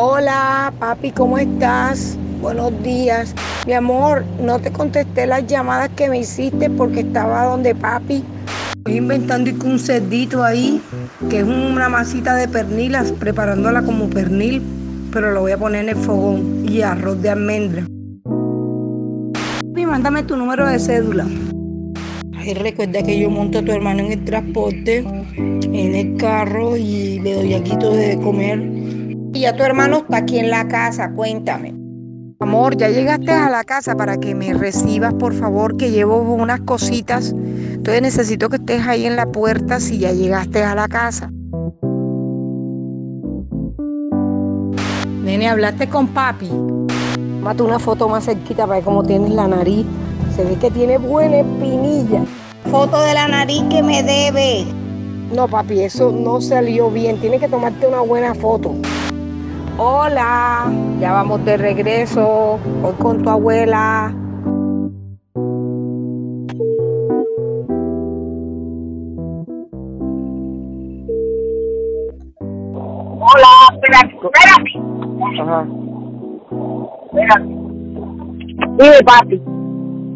Hola, papi, ¿cómo estás? Buenos días. Mi amor, no te contesté las llamadas que me hiciste porque estaba donde papi. Estoy inventando un cerdito ahí, que es una masita de pernilas, preparándola como pernil, pero lo voy a poner en el fogón y arroz de almendra. Y mándame tu número de cédula. Ay, recuerda que yo monto a tu hermano en el transporte, en el carro y le doy aquí todo de comer. Y ya tu hermano está aquí en la casa, cuéntame. Amor, ya llegaste a la casa para que me recibas, por favor, que llevo unas cositas. Entonces necesito que estés ahí en la puerta si ya llegaste a la casa. Nene, ¿hablaste con papi? Mate una foto más cerquita para ver cómo tienes la nariz. Se ve que tiene buena espinilla. Foto de la nariz que me debe. No, papi, eso no salió bien. Tienes que tomarte una buena foto. Hola, ya vamos de regreso. Hoy con tu abuela. Hola, espérate, espérate. Ajá. Espérate. Dime, papi.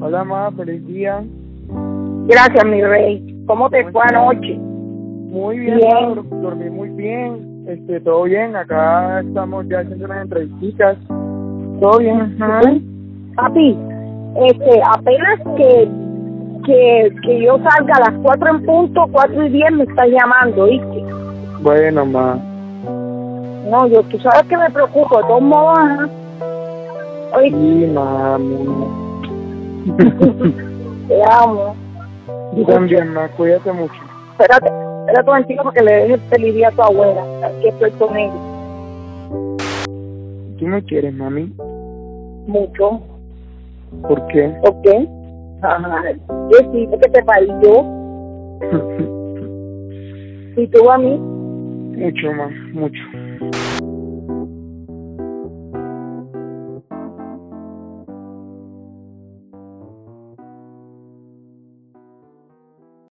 Hola, ma, feliz día. Gracias, mi rey. ¿Cómo te fue anoche? Muy bien, dormí muy bien. Este, todo bien. Acá estamos ya haciendo unas entrevistas. Todo bien. Papi, este, apenas que, que, que yo salga a las 4 en punto, 4 y 10 me estás llamando, ¿viste? Bueno, ma. No, yo, tú sabes que me preocupo, de todos modos, ajá. Oye, Sí, mami. te amo. Tú también, ma. Cuídate mucho. Espérate, espérate un momentito porque le dejes feliz a tu abuela. Aquí estoy con ella. ¿Tú me quieres, mami? Mucho. ¿Por qué? ¿Ok? Ajá. Yo sí, porque te parí yo. Y tú a mí. mucho, ma. Mucho.